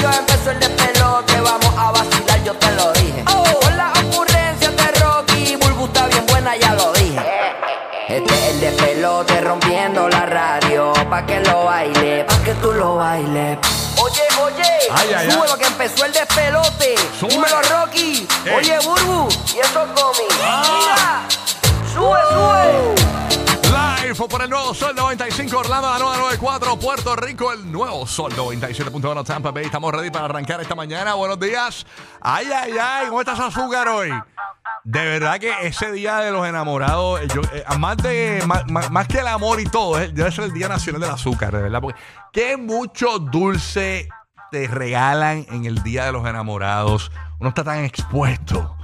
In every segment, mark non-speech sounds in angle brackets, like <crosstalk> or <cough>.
Yo empezó el despelote, vamos a vacilar, yo te lo dije. Con la ocurrencia de Rocky, Bulbu está bien buena, ya lo dije. Este es el despelote rompiendo la radio, pa' que lo baile, pa' que tú lo bailes. Oye, oye, Ay, ay, sube ay. lo que empezó el despelote. Sube. Dímelo, Rocky. Oye, Burbu, y esos gomis. Ah. Por el nuevo Sol 95, Orlando, la 994, Puerto Rico, el nuevo Sol 97.1 Tampa Bay. Estamos ready para arrancar esta mañana. Buenos días. Ay, ay, ay, ¿cómo estás, Azúcar, hoy? De verdad que ese día de los enamorados, eh, yo, eh, más, de, más- más que el amor y todo, eh, debe ser el Día Nacional del Azúcar, de verdad. Porque qué mucho dulce te regalan en el Día de los Enamorados. Uno está tan expuesto.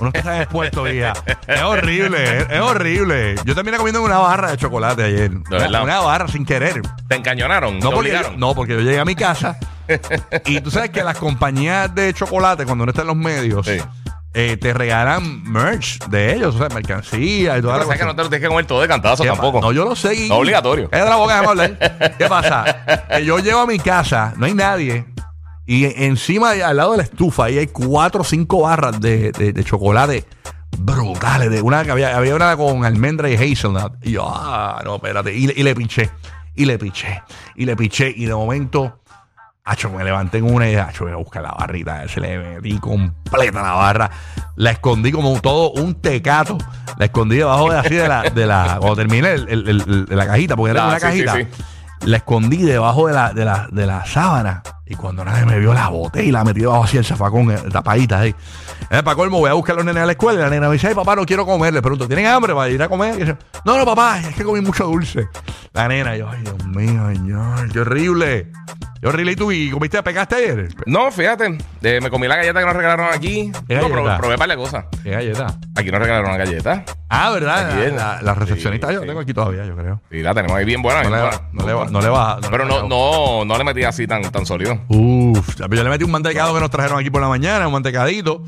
Uno está tan expuesto, hija. Es horrible, es, es horrible. Yo terminé comiendo una barra de chocolate ayer. Verdad? una barra sin querer. ¿Te encañonaron? No ¿Te porque, obligaron? no, porque yo llegué a mi casa y tú sabes que las compañías de chocolate, cuando uno está en los medios, Sí. eh, te regalan merch de ellos, o sea, mercancía y toda Pero la sabes que cosa. no te lo tienes que comer todo de cantazo ¿Qué tampoco. No, yo lo sé. y- No obligatorio. Cállate la boca, déjame hablar. ¿Qué pasa? <laughs> Que yo llego a mi casa, no hay nadie. Y encima, al lado de la estufa, ahí hay cuatro o cinco barras de, de- de chocolate brutales. De una, que había, había una con almendra y hazelnut. Y yo, ah, no, espérate. Y, le- y le piché. Y le piché. Y le piché. Y de momento, Acho, me levanté en una y acho, voy a buscar la barrita. Se le metí completa la barra. La escondí como todo un tecato. La escondí debajo de así de la, de la cuando terminé el- el- el- de la cajita, porque era Ah, una sí, sí, cajita. sí. La escondí debajo de la, de la, de la sábana. Y cuando nadie me vio, la boté y la así el zafacón, tapadita ahí. Eh, para colmo, voy a buscar a los nenes a la escuela. Y la nena me dice, ay, papá, no quiero comer. Le pregunto, ¿tienen hambre para ir a comer? No, no, papá, es que comí mucho dulce. La nena, yo, ay, Dios mío, señor, qué horrible. Qué horrible. ¿Y tú y comiste, pegaste ayer? No, fíjate. eh, me comí la galleta que nos regalaron aquí. ¿Qué No, galleta? probé, probé par de cosas. ¿Qué galleta? Aquí nos regalaron una galleta. Ah, ¿verdad? Aquí La, es. la- la recepcionista Sí, yo la sí. tengo aquí todavía, yo creo. Y la tenemos ahí bien buena. No bien le, buena. va- no le, va- no le Pero no, no, no le metí así tan, tan sólido. Uf, yo le metí un mantecado que nos trajeron aquí por la mañana, un mantecadito.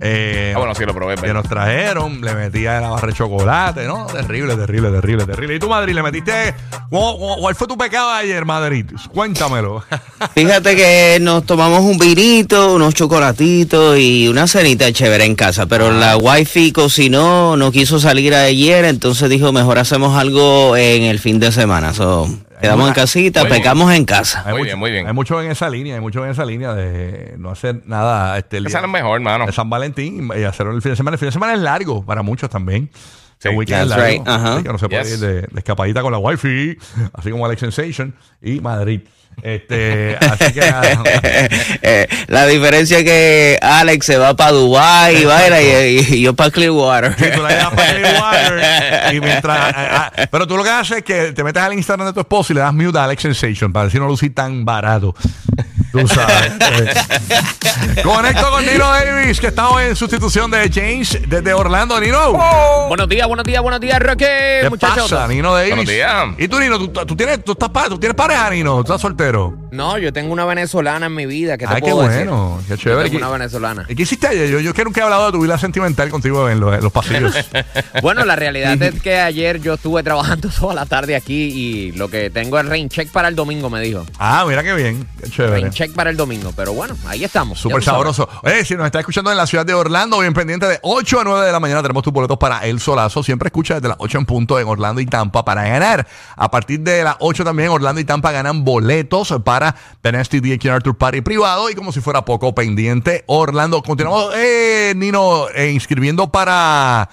Eh, Ah, bueno, sí lo probé. que pero- nos trajeron, le metía la barra de chocolate, ¿no? Terrible, terrible, terrible, terrible. ¿Y tú, Madrid, le metiste? ¿Cuál, cuál fue tu pecado ayer, Madrid? Cuéntamelo. <laughs> Fíjate que nos tomamos un vinito, unos chocolatitos y una cenita chévere en casa, pero la wifi cocinó, no quiso salir ayer, entonces dijo mejor hacemos algo en el fin de semana. So, quedamos en casita, Muy bien. pecamos en casa. Muy mucho, bien, muy bien. Hay mucho en esa línea, hay mucho en esa línea de no hacer nada. Este, el día mejor, hermano. de San Valentín y hacerlo el fin de semana. El fin de semana es largo para muchos también. Es that's largo. right, ajá. Así que no se puede Yes. ir de, de escapadita con la wifi, <laughs> así como Alex Sensation y Madrid. Este, <laughs> así que. Eh, la diferencia es que Alex se va para Dubai y, vaina, y, y yo para Clearwater. Sí, tú la llevas para Clearwater <laughs> y mientras, ah, ah, pero tú lo que haces es que te metes al Instagram de tu esposo y le das mute a Alex Sensation para decir no lucir tan barato. Tú sabes. Eh. <laughs> Conecto con Nino Davis, que está hoy en sustitución de James desde Orlando. Nino. Buenos días, buenos días, buenos días, Roque, ¿Qué muchachos. pasa, Nino Davis? Buenos días. ¿Y tú, Nino? ¿Tú, tú tienes, tú, estás, pa- ¿Tú tienes pareja, Nino? ¿Tú estás soltero? No, yo tengo una venezolana en mi vida. ¿Qué te Ay, qué puedo decir? bueno. Qué Yo chévere. tengo ¿Qué- una venezolana. ¿Y qué hiciste ayer? Yo, yo que nunca he hablado de tu vida sentimental contigo en los, en los pasillos. <laughs> Bueno, la realidad <laughs> es que ayer yo estuve trabajando toda la tarde aquí y lo que tengo es rain check para el domingo, me dijo. ah, mira qué bien. Qué chévere. Rain check para el domingo. Pero bueno, ahí estamos. Súper sabroso. Oye, si nos está escuchando en la ciudad de Orlando, bien pendiente de 8 a 9 de la mañana, tenemos tus boletos para El Solazo. Siempre escucha desde las 8 en punto en Orlando y Tampa para ganar. A partir de las 8 también, Orlando y Tampa ganan boletos para The Nasty D King Arthur Party privado. Y como si fuera poco pendiente, Orlando. Continuamos, eh, Nino, eh, inscribiendo para,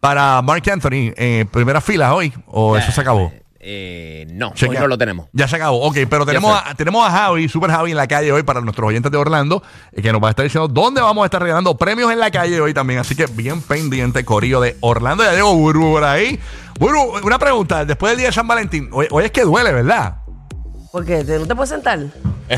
para Mark Anthony en primera fila hoy. ¿O eso se acabó? Eh, no, hoy Chequea. no lo tenemos. Ya se acabó. Ok, pero tenemos a, tenemos a Javi, Super Javi en la calle hoy para nuestros oyentes de Orlando, eh, que nos va a estar diciendo dónde vamos a estar regalando premios en la calle hoy también. Así que bien pendiente, Corillo de Orlando. Ya llegó Buru por ahí. Buru, una pregunta. Después del día de San Valentín, hoy, hoy es que duele, ¿verdad? ¿Por qué? ¿Te- ¿No te puedes sentar? <laughs>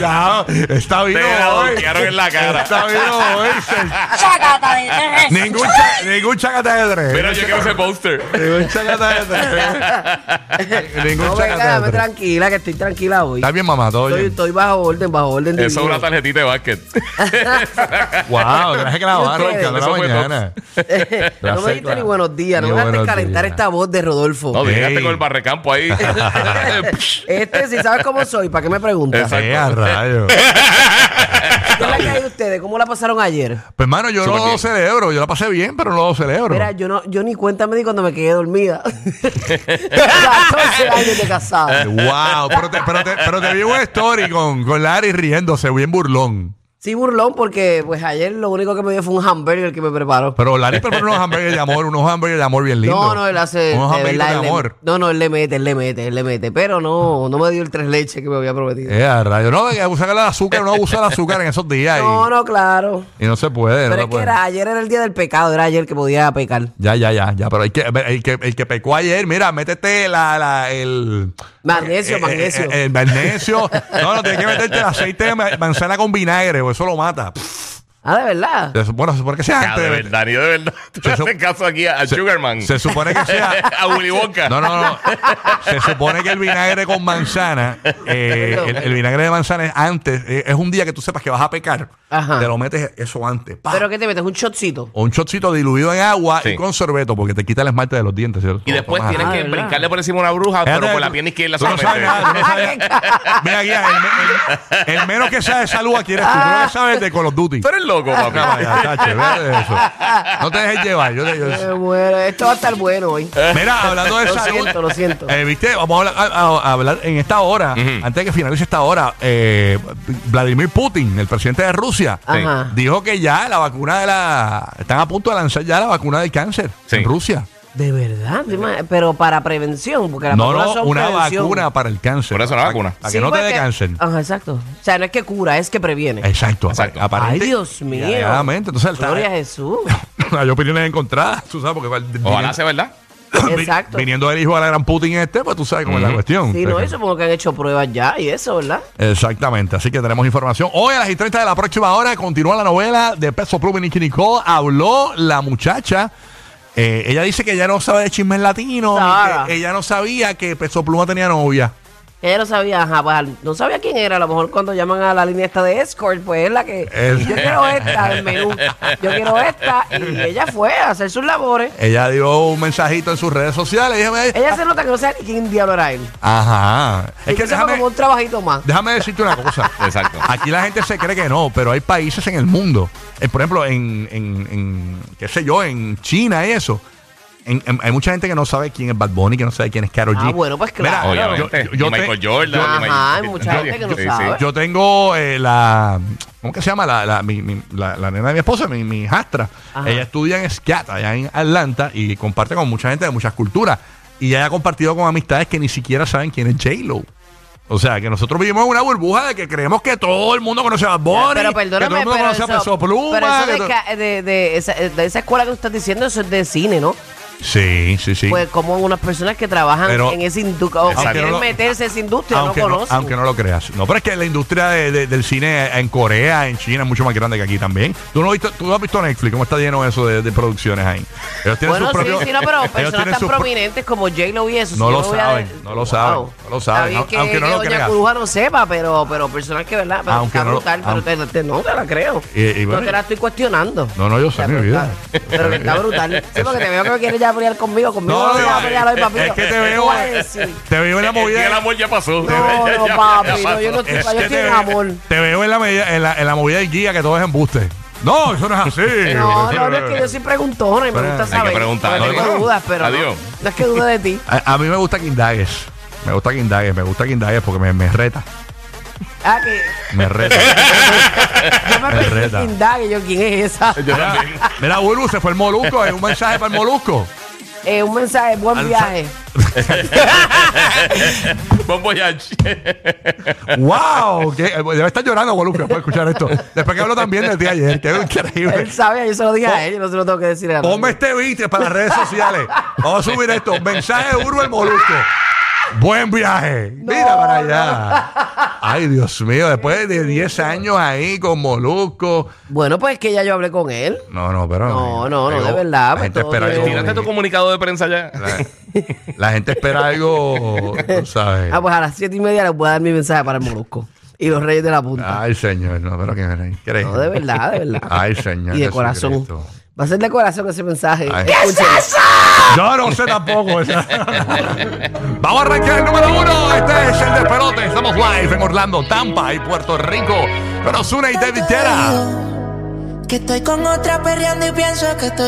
Ya, está bien Te la hoy. en la cara. Está bien hoy. <laughs> ¡Chácata de tres! Ningún, cha- ningún chacata de tres. Mira, yo quiero ese póster. Ningún chacata de tres. <laughs> Ningún No, venga, chacata de tres. tranquila, que estoy tranquila hoy. Está bien, mamá, todo Estoy, bien. estoy bajo orden, bajo orden de Eso es una tarjetita de básquet. Wow, traje que la barra ustedes? de la Eso fue mañana. No me diste ni buenos días, no me dejaste calentar esta voz de Rodolfo. No, Ey. llegaste con el barrecampo ahí. Este, si sabes cómo soy, ¿para qué me preguntas? Eh, a rayos. <laughs> ¿Qué es la que hay de ustedes? ¿Cómo la pasaron ayer? Pues, hermano, yo Súper no lo bien. celebro. Yo la pasé bien, pero no lo celebro. Mira, yo no, yo ni cuenta me di cuando me quedé dormida. <laughs> 14 años de casada. Wow, pero te, pero te, pero te vi un story con, con Larry riéndose, bien burlón. Sí, burlón, porque pues ayer lo único que me dio fue un hamburger que me preparó. Pero Larry preparó unos hamburgues de amor, unos hamburgues de amor bien lindos. No, no, él hace. Unos de hamburguitos verdad, de él le- amor. no, no, él le mete, él le mete, él le mete. Pero no, no me dio el tres leches que me había prometido. Eh, a rayos. No, que abusar del azúcar, no abusa del azúcar en esos días. no, y, no, claro. y no se puede. Pero es que era, ayer era el día del pecado, era ayer que podía pecar. Ya, ya, ya, ya. Pero hay que, el, que, el que pecó ayer, mira, métete la, la, el. Magnesio, eh, eh, magnesio. eh, el magnesio. No, no, tienes que meterte el aceite de ma- manzana con vinagre, o eso lo mata. Ah, de verdad. Se supone- se supone que sea antes de verdad, ni de verdad. Tú Se le haces caso aquí a, a se- Sugarman. Se supone que sea. <laughs> a Willy Wonka. No, no, no. Se supone que el vinagre con manzana, eh, <laughs> el, el vinagre de manzana es antes, eh, es un día que tú sepas que vas a pecar. Ajá. Te lo metes eso antes. pa. Pero que te metes un shotcito. o un shotcito diluido en agua y con sorbeto porque te quita el esmalte de los dientes. ¿cierto? Y después tienes Ah, que ¿verdad? brincarle por encima a una bruja, pero Fíjate, por la pierna izquierda tú no sabes solamente. nada, tú no sabes- <laughs> Mira, aquí, el, el- el menos que sabe de salud aquí eres tú. Tú no sabes de Call of Duty. Tú eres loco, papi. No, ya, tache, fíjate de eso. No te dejes llevar. Yo te- yo- Me muero. Esto va a estar bueno hoy. Mira, hablando de Lo salud. siento, lo siento. eh, Viste, vamos a hablar, a- a- a hablar en esta hora, antes de que finalice esta hora. eh, Vladimir Putin, el presidente de Rusia, Ajá. dijo que ya la vacuna de la. Están a punto de lanzar ya la vacuna del cáncer Sí. en Rusia. De verdad, pero para prevención, porque las No, vacunas no, son una prevención. vacuna para el cáncer. Por eso Para- vacuna. Para Sí, que no te dé porque- cáncer. Ajá, exacto. O sea, no es que cura, es que previene. Exacto. Exacto. aparente- Ay, Dios mío. Entonces, Gloria a Jesús. <laughs> Hay opiniones encontradas, tú sabes, porque Ojalá sea verdad. Exacto. viniendo del hijo de la gran Putin este, pues tú sabes cómo es la cuestión. Sí, no, que- y supongo que han hecho pruebas ya y eso, ¿verdad? Exactamente, así que tenemos información. Hoy a las y 30 de la próxima hora continúa la novela de Peso Pluma y Nicky Nicole. Habló la muchacha. eh, ella dice que ella no sabe de chismes latinos. y Sara. que ella no sabía que Peso Pluma tenía novia. Ella no sabía, ajá, pues, no sabía quién era. A lo mejor cuando llaman a la línea esta de escort, pues es la que. Es- Yo quiero esta, el menú. Yo quiero esta. Y ella fue a hacer sus labores. Ella dio un mensajito en sus redes sociales. déjame- Ella se nota que no sabe ni quién diablo era él. Ajá. Es Y que déjame, como un trabajito más. déjame decirte una cosa. <laughs> Exacto. Aquí la gente se cree que no, pero hay países en el mundo. eh, por ejemplo, en, en, en, qué sé yo, en China y eso. En- en- hay mucha gente que no sabe quién es Bad Bunny, que no sabe quién es Karol G. Ah, bueno, pues claro. Yo- yo Y Michael te- Jordan. yo- y Michael- Ajá, hay mucha gente que no sabe. Yo tengo eh, la. ¿Cómo que se llama? La, la, mi- mi- la, la nena de mi esposa, mi, mi hijastra. Ajá. Ella estudia en SCAT, allá en Atlanta, y comparte con mucha gente de muchas culturas. Y ella ha compartido con amistades que ni siquiera saben quién es J-Lo. O sea, que nosotros vivimos en una burbuja de que creemos que todo el mundo conoce a Bad Bunny, Pero que todo perdóname, el mundo pero conoce a eso, Peso Pluma. pero eso de, esa, de esa escuela que tú estás diciendo, eso es de cine, ¿no? Sí, sí, sí. Pues como unas personas que trabajan Pero- en esa industria, o que quieren no lo- meterse en esa industria, aunque, no no, conocen. aunque no lo creas. No, pero es que la industria de- de- del cine en Corea, en China, es mucho más grande que aquí también. ¿Tú no, has visto, tú no has visto Netflix? ¿Cómo está lleno eso de, de producciones ahí? Ellos tienen bueno, sus sí, propios- sí, no, pero <laughs> personas tan pro- prominentes como J-Lo y eso. No si lo a- saben, no lo saben, no lo saben, aunque- que, no que lo Doña creas. Curuja no sepa, pero, pero personas que, ¿verdad? Pero Aunque está lo- brutal, pero aunque- te, te- no te la creo. Y- y bueno, no te la estoy cuestionando. No, no, yo sé, mi vida. Pero que está brutal. Sí, porque te veo que quieres ya pelear conmigo. Conmigo No, no, te no, vas a pelear hoy, es- papito. es que te ¿Qué veo? Te veo en la Es que el movida. amor ya pasó. No, <laughs> no, papi, no, yo no estoy Es yo estoy en amor. te veo en la, medida- en, la, en la movida del guía que todo es embuste. No, eso no es así. No, no, no es que yo soy preguntona y me gusta hay que saber. preguntar, ¿no? tengo dudas, pero no, Adiós. no es que dude de ti. A, a mí me gusta que indagues. Me gusta que indagues, me gusta que indagues porque me, me reta. Ah, que Me reta. <laughs> yo me reta. indague yo quién es esa. <laughs> También. Mira, Burbu, se fue el molusco. Es un mensaje para el molusco. Eh, un mensaje, buen Al- viaje. <laughs> Bon voyage. ¡Wow! Que- eh, Debe estar llorando, molusco, después de escuchar esto. Después que hablo también de ti ayer. Es increíble. Él sabe, yo se lo dije a él, yo no se lo tengo que decir a nadie. Ponme este beat para las redes sociales. Vamos a subir esto. Mensaje de Burbu el molusco. Buen viaje. Mira para allá. Ay, Dios mío. Después de 10 años ahí con Molusco. Bueno, pues es que ya yo hablé con él. No, no, pero. No, no, no, de verdad, La pues gente espera algo. Tírate tu comunicado de prensa ya. La, la gente espera algo. Tú sabes. Ah, pues a las siete y media les voy a dar mi mensaje para el molusco. Y los reyes de la punta. Ay, señor. No, pero que increíble. No, de verdad, de verdad. Ay, señor. Y de corazón. Va a ser de corazón ese mensaje. Ay. Escúchenlo. Yo no sé tampoco. <laughs> Vamos a arrancar el número uno. Este es el despelote. Estamos live en Orlando, Tampa y Puerto Rico. Pero Zuna y David Guetta. Que estoy con otra perreando y pienso que estoy